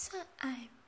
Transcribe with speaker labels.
Speaker 1: 算爱吧。